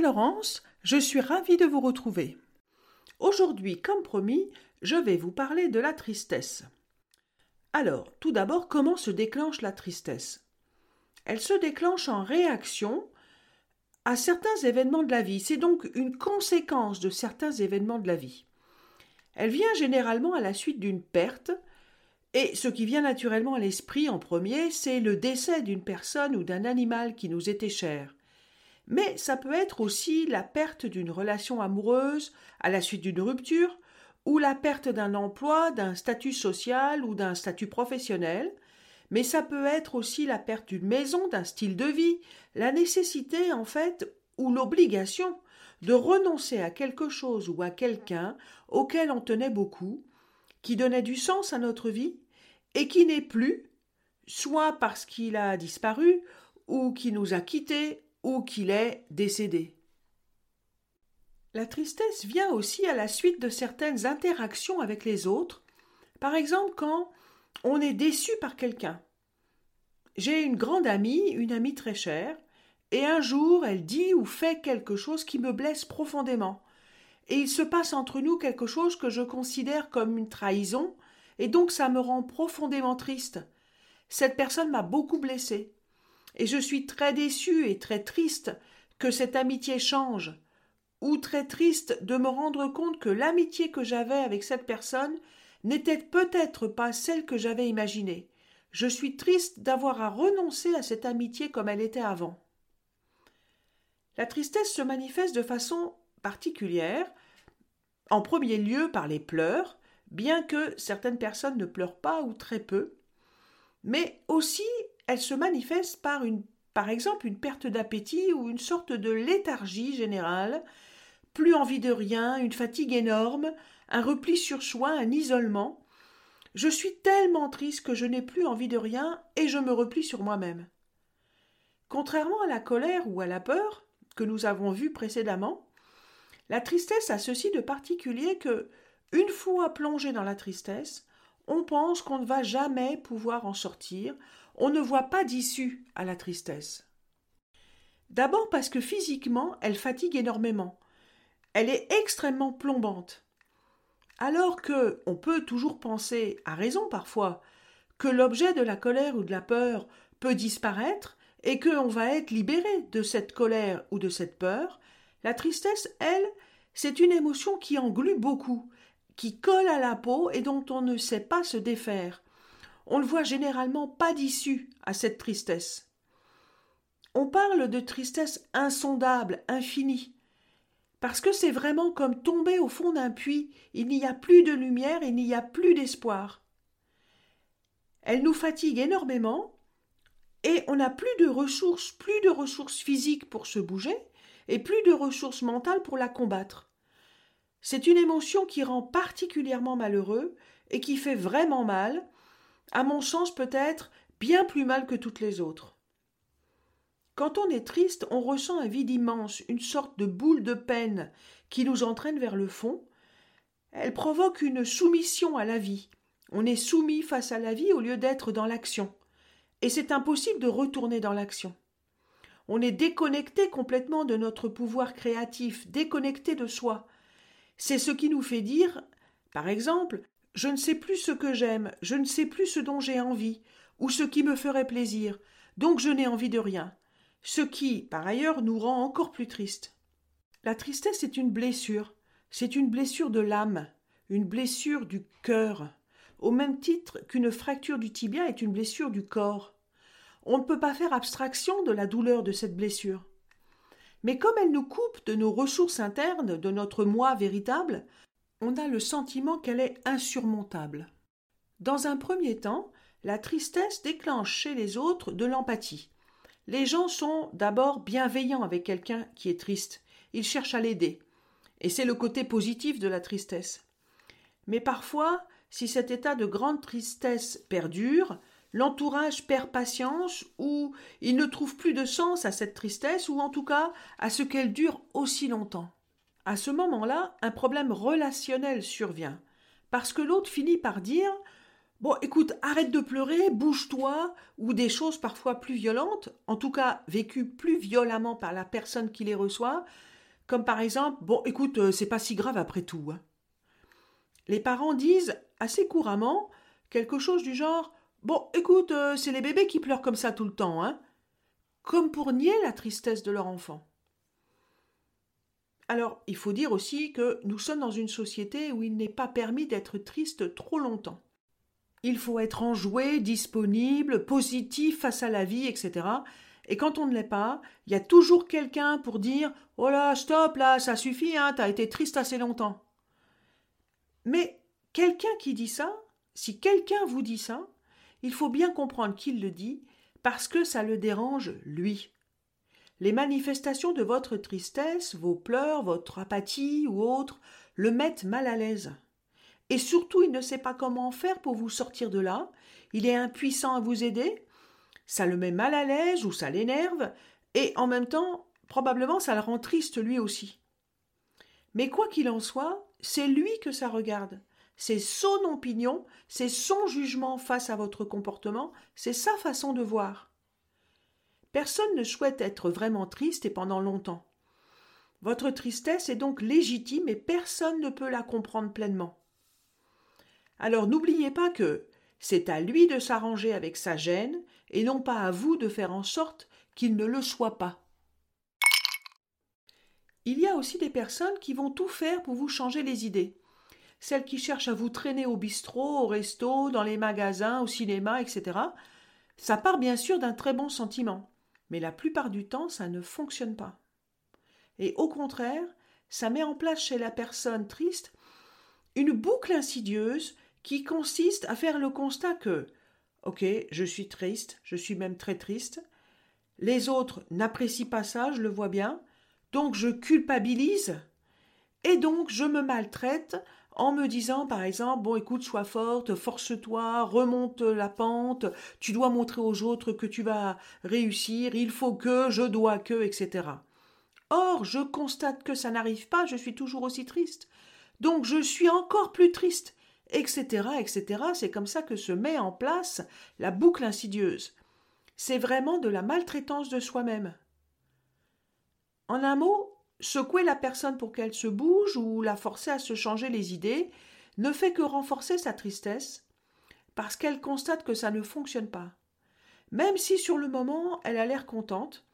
Laurence, je suis ravie de vous retrouver. Aujourd'hui, comme promis, je vais vous parler de la tristesse. Alors, tout d'abord, comment se déclenche la tristesse? Elle se déclenche en réaction à certains événements de la vie. C'est donc une conséquence de certains événements de la vie. Elle vient généralement à la suite d'une perte, et ce qui vient naturellement à l'esprit en premier, c'est le décès d'une personne ou d'un animal qui nous était cher. Mais ça peut être aussi la perte d'une relation amoureuse à la suite d'une rupture, ou la perte d'un emploi, d'un statut social ou d'un statut professionnel, mais ça peut être aussi la perte d'une maison, d'un style de vie, la nécessité en fait ou l'obligation de renoncer à quelque chose ou à quelqu'un auquel on tenait beaucoup, qui donnait du sens à notre vie, et qui n'est plus, soit parce qu'il a disparu, ou qui nous a quittés, ou qu'il est décédé. La tristesse vient aussi à la suite de certaines interactions avec les autres, par exemple quand on est déçu par quelqu'un. J'ai une grande amie, une amie très chère, et un jour elle dit ou fait quelque chose qui me blesse profondément. Et il se passe entre nous quelque chose que je considère comme une trahison, et donc ça me rend profondément triste. Cette personne m'a beaucoup blessée. Et je suis très déçue et très triste que cette amitié change, ou très triste de me rendre compte que l'amitié que j'avais avec cette personne n'était peut-être pas celle que j'avais imaginée. Je suis triste d'avoir à renoncer à cette amitié comme elle était avant. La tristesse se manifeste de façon particulière, en premier lieu par les pleurs, bien que certaines personnes ne pleurent pas ou très peu, mais aussi elle se manifeste par une par exemple une perte d'appétit ou une sorte de léthargie générale, plus envie de rien, une fatigue énorme, un repli sur soi, un isolement. Je suis tellement triste que je n'ai plus envie de rien et je me replie sur moi-même. Contrairement à la colère ou à la peur que nous avons vues précédemment, la tristesse a ceci de particulier que, une fois plongé dans la tristesse, on pense qu'on ne va jamais pouvoir en sortir, on ne voit pas d'issue à la tristesse. D'abord parce que physiquement, elle fatigue énormément. Elle est extrêmement plombante. Alors que on peut toujours penser, à raison parfois, que l'objet de la colère ou de la peur peut disparaître et qu'on va être libéré de cette colère ou de cette peur, la tristesse, elle, c'est une émotion qui englue beaucoup, qui colle à la peau et dont on ne sait pas se défaire on ne voit généralement pas d'issue à cette tristesse. On parle de tristesse insondable, infinie, parce que c'est vraiment comme tomber au fond d'un puits, il n'y a plus de lumière, il n'y a plus d'espoir. Elle nous fatigue énormément, et on n'a plus de ressources, plus de ressources physiques pour se bouger, et plus de ressources mentales pour la combattre. C'est une émotion qui rend particulièrement malheureux et qui fait vraiment mal, à mon sens peut-être bien plus mal que toutes les autres. Quand on est triste, on ressent un vide immense, une sorte de boule de peine qui nous entraîne vers le fond. Elle provoque une soumission à la vie. On est soumis face à la vie au lieu d'être dans l'action. Et c'est impossible de retourner dans l'action. On est déconnecté complètement de notre pouvoir créatif, déconnecté de soi. C'est ce qui nous fait dire, par exemple, je ne sais plus ce que j'aime, je ne sais plus ce dont j'ai envie, ou ce qui me ferait plaisir, donc je n'ai envie de rien. Ce qui, par ailleurs, nous rend encore plus tristes. La tristesse est une blessure, c'est une blessure de l'âme, une blessure du cœur, au même titre qu'une fracture du tibia est une blessure du corps. On ne peut pas faire abstraction de la douleur de cette blessure. Mais comme elle nous coupe de nos ressources internes, de notre moi véritable, on a le sentiment qu'elle est insurmontable. Dans un premier temps, la tristesse déclenche chez les autres de l'empathie. Les gens sont d'abord bienveillants avec quelqu'un qui est triste. Ils cherchent à l'aider. Et c'est le côté positif de la tristesse. Mais parfois, si cet état de grande tristesse perdure, l'entourage perd patience ou il ne trouve plus de sens à cette tristesse ou en tout cas à ce qu'elle dure aussi longtemps. À ce moment-là, un problème relationnel survient, parce que l'autre finit par dire Bon, écoute, arrête de pleurer, bouge-toi, ou des choses parfois plus violentes, en tout cas vécues plus violemment par la personne qui les reçoit, comme par exemple, bon, écoute, euh, c'est pas si grave après tout. Hein. Les parents disent assez couramment quelque chose du genre Bon, écoute, euh, c'est les bébés qui pleurent comme ça tout le temps, hein Comme pour nier la tristesse de leur enfant. Alors, il faut dire aussi que nous sommes dans une société où il n'est pas permis d'être triste trop longtemps. Il faut être enjoué, disponible, positif face à la vie, etc. Et quand on ne l'est pas, il y a toujours quelqu'un pour dire Oh là, stop, là, ça suffit, hein, t'as été triste assez longtemps. Mais quelqu'un qui dit ça, si quelqu'un vous dit ça, il faut bien comprendre qu'il le dit parce que ça le dérange lui. Les manifestations de votre tristesse, vos pleurs, votre apathie ou autres, le mettent mal à l'aise. Et surtout, il ne sait pas comment faire pour vous sortir de là. Il est impuissant à vous aider. Ça le met mal à l'aise ou ça l'énerve. Et en même temps, probablement, ça le rend triste lui aussi. Mais quoi qu'il en soit, c'est lui que ça regarde. C'est son opinion, c'est son jugement face à votre comportement, c'est sa façon de voir. Personne ne souhaite être vraiment triste et pendant longtemps. Votre tristesse est donc légitime et personne ne peut la comprendre pleinement. Alors n'oubliez pas que c'est à lui de s'arranger avec sa gêne et non pas à vous de faire en sorte qu'il ne le soit pas. Il y a aussi des personnes qui vont tout faire pour vous changer les idées. Celles qui cherchent à vous traîner au bistrot, au resto, dans les magasins, au cinéma, etc. Ça part bien sûr d'un très bon sentiment, mais la plupart du temps, ça ne fonctionne pas. Et au contraire, ça met en place chez la personne triste une boucle insidieuse qui consiste à faire le constat que Ok, je suis triste, je suis même très triste. Les autres n'apprécient pas ça, je le vois bien. Donc je culpabilise et donc je me maltraite en me disant par exemple bon écoute sois forte, force-toi, remonte la pente, tu dois montrer aux autres que tu vas réussir, il faut que, je dois que, etc. Or je constate que ça n'arrive pas, je suis toujours aussi triste. Donc je suis encore plus triste etc., etc. C'est comme ça que se met en place la boucle insidieuse. C'est vraiment de la maltraitance de soi-même. En un mot, secouer la personne pour qu'elle se bouge ou la forcer à se changer les idées ne fait que renforcer sa tristesse, parce qu'elle constate que ça ne fonctionne pas. Même si sur le moment elle a l'air contente,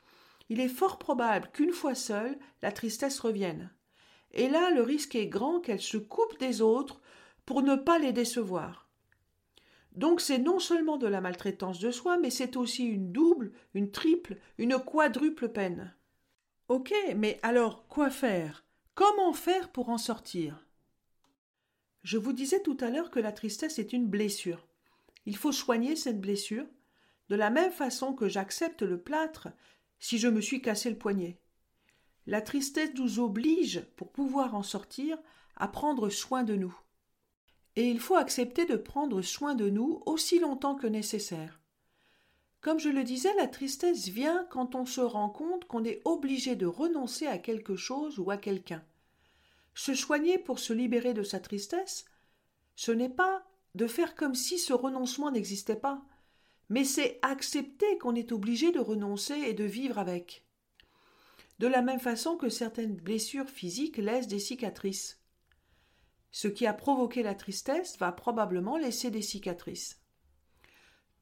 il est fort probable qu'une fois seule, la tristesse revienne. Et là, le risque est grand qu'elle se coupe des autres pour ne pas les décevoir. Donc c'est non seulement de la maltraitance de soi, mais c'est aussi une double, une triple, une quadruple peine. Ok, mais alors quoi faire? Comment faire pour en sortir? Je vous disais tout à l'heure que la tristesse est une blessure. Il faut soigner cette blessure, de la même façon que j'accepte le plâtre si je me suis cassé le poignet. La tristesse nous oblige, pour pouvoir en sortir, à prendre soin de nous et il faut accepter de prendre soin de nous aussi longtemps que nécessaire. Comme je le disais, la tristesse vient quand on se rend compte qu'on est obligé de renoncer à quelque chose ou à quelqu'un. Se soigner pour se libérer de sa tristesse, ce n'est pas de faire comme si ce renoncement n'existait pas, mais c'est accepter qu'on est obligé de renoncer et de vivre avec. De la même façon que certaines blessures physiques laissent des cicatrices. Ce qui a provoqué la tristesse va probablement laisser des cicatrices.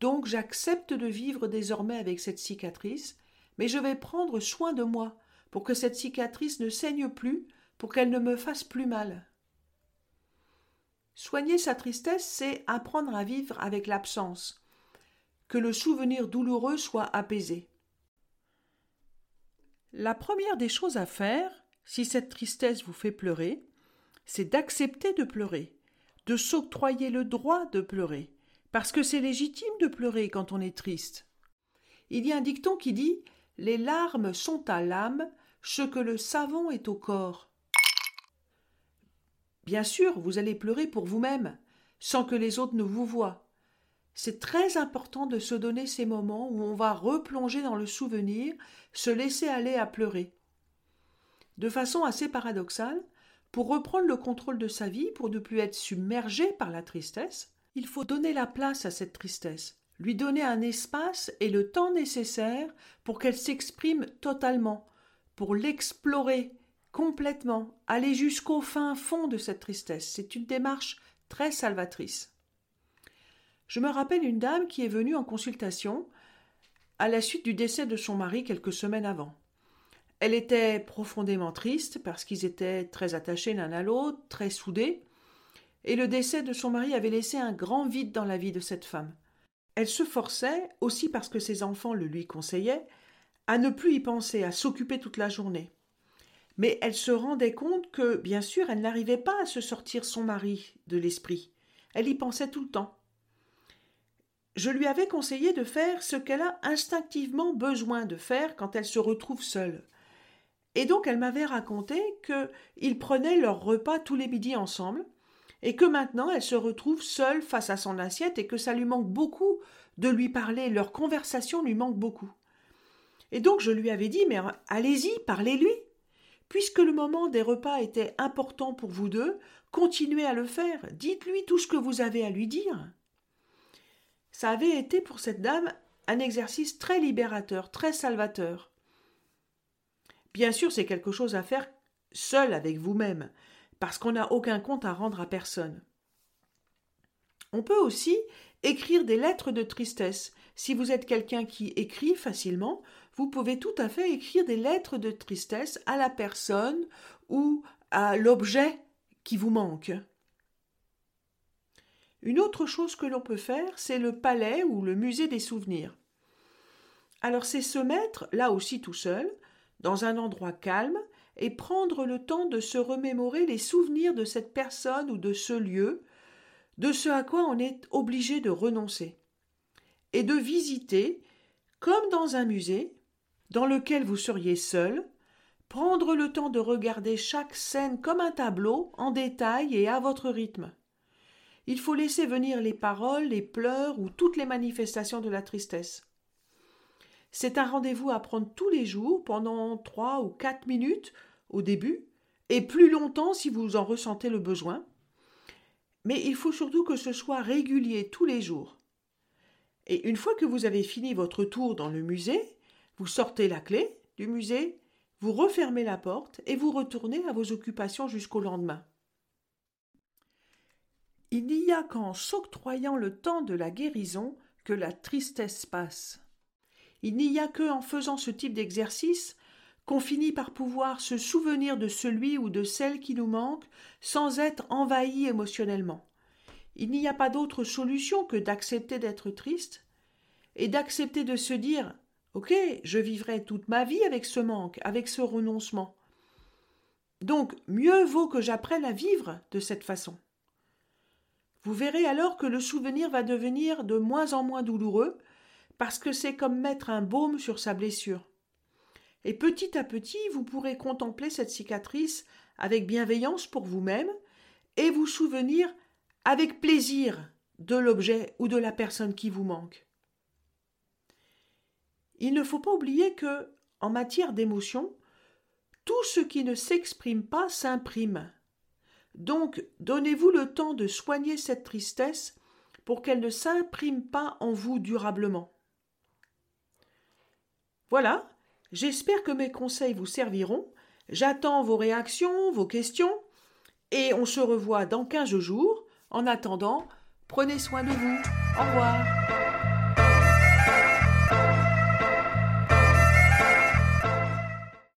Donc j'accepte de vivre désormais avec cette cicatrice, mais je vais prendre soin de moi pour que cette cicatrice ne saigne plus, pour qu'elle ne me fasse plus mal. Soigner sa tristesse, c'est apprendre à vivre avec l'absence, que le souvenir douloureux soit apaisé. La première des choses à faire, si cette tristesse vous fait pleurer, c'est d'accepter de pleurer, de s'octroyer le droit de pleurer, parce que c'est légitime de pleurer quand on est triste. Il y a un dicton qui dit Les larmes sont à l'âme ce que le savon est au corps. Bien sûr, vous allez pleurer pour vous-même, sans que les autres ne vous voient. C'est très important de se donner ces moments où on va replonger dans le souvenir, se laisser aller à pleurer. De façon assez paradoxale, pour reprendre le contrôle de sa vie, pour ne plus être submergé par la tristesse, Il faut donner la place à cette tristesse, lui donner un espace et le temps nécessaire pour qu'elle s'exprime totalement, pour l'explorer complètement, aller jusqu'au fin fond de cette tristesse. C'est une démarche très salvatrice. Je me rappelle une dame qui est venue en consultation à la suite du décès de son mari quelques semaines avant. Elle était profondément triste parce qu'ils étaient très attachés l'un à l'autre, très soudés, et le décès de son mari avait laissé un grand vide dans la vie de cette femme. Elle se forçait, aussi parce que ses enfants le lui conseillaient, à ne plus y penser, à s'occuper toute la journée. Mais elle se rendait compte que, bien sûr, elle n'arrivait pas à se sortir son mari de l'esprit. Elle y pensait tout le temps. Je lui avais conseillé de faire ce qu'elle a instinctivement besoin de faire quand elle se retrouve seule. Et donc elle m'avait raconté qu'ils prenaient leur repas tous les midis ensemble, et que maintenant elle se retrouve seule face à son assiette et que ça lui manque beaucoup de lui parler, leur conversation lui manque beaucoup. Et donc je lui avais dit Mais allez-y, parlez-lui. Puisque le moment des repas était important pour vous deux, continuez à le faire, dites-lui tout ce que vous avez à lui dire. Ça avait été pour cette dame un exercice très libérateur, très salvateur. Bien sûr, c'est quelque chose à faire seul avec vous-même, parce qu'on n'a aucun compte à rendre à personne. On peut aussi écrire des lettres de tristesse. Si vous êtes quelqu'un qui écrit facilement, vous pouvez tout à fait écrire des lettres de tristesse à la personne ou à l'objet qui vous manque. Une autre chose que l'on peut faire, c'est le palais ou le musée des souvenirs. Alors c'est se mettre, là aussi tout seul, dans un endroit calme et prendre le temps de se remémorer les souvenirs de cette personne ou de ce lieu, de ce à quoi on est obligé de renoncer, et de visiter, comme dans un musée, dans lequel vous seriez seul, prendre le temps de regarder chaque scène comme un tableau, en détail et à votre rythme. Il faut laisser venir les paroles, les pleurs ou toutes les manifestations de la tristesse. C'est un rendez-vous à prendre tous les jours pendant trois ou quatre minutes au début, et plus longtemps si vous en ressentez le besoin. Mais il faut surtout que ce soit régulier tous les jours. Et une fois que vous avez fini votre tour dans le musée, vous sortez la clé du musée, vous refermez la porte et vous retournez à vos occupations jusqu'au lendemain. Il n'y a qu'en s'octroyant le temps de la guérison que la tristesse passe. Il n'y a que en faisant ce type d'exercice qu'on finit par pouvoir se souvenir de celui ou de celle qui nous manque sans être envahi émotionnellement. Il n'y a pas d'autre solution que d'accepter d'être triste et d'accepter de se dire Ok, je vivrai toute ma vie avec ce manque, avec ce renoncement. Donc, mieux vaut que j'apprenne à vivre de cette façon. Vous verrez alors que le souvenir va devenir de moins en moins douloureux parce que c'est comme mettre un baume sur sa blessure. Et petit à petit, vous pourrez contempler cette cicatrice avec bienveillance pour vous-même et vous souvenir avec plaisir de l'objet ou de la personne qui vous manque. Il ne faut pas oublier que, en matière d'émotion, tout ce qui ne s'exprime pas s'imprime. Donc, donnez-vous le temps de soigner cette tristesse pour qu'elle ne s'imprime pas en vous durablement. Voilà, j'espère que mes conseils vous serviront. J'attends vos réactions, vos questions, et on se revoit dans quinze jours. En attendant, prenez soin de vous. Au revoir.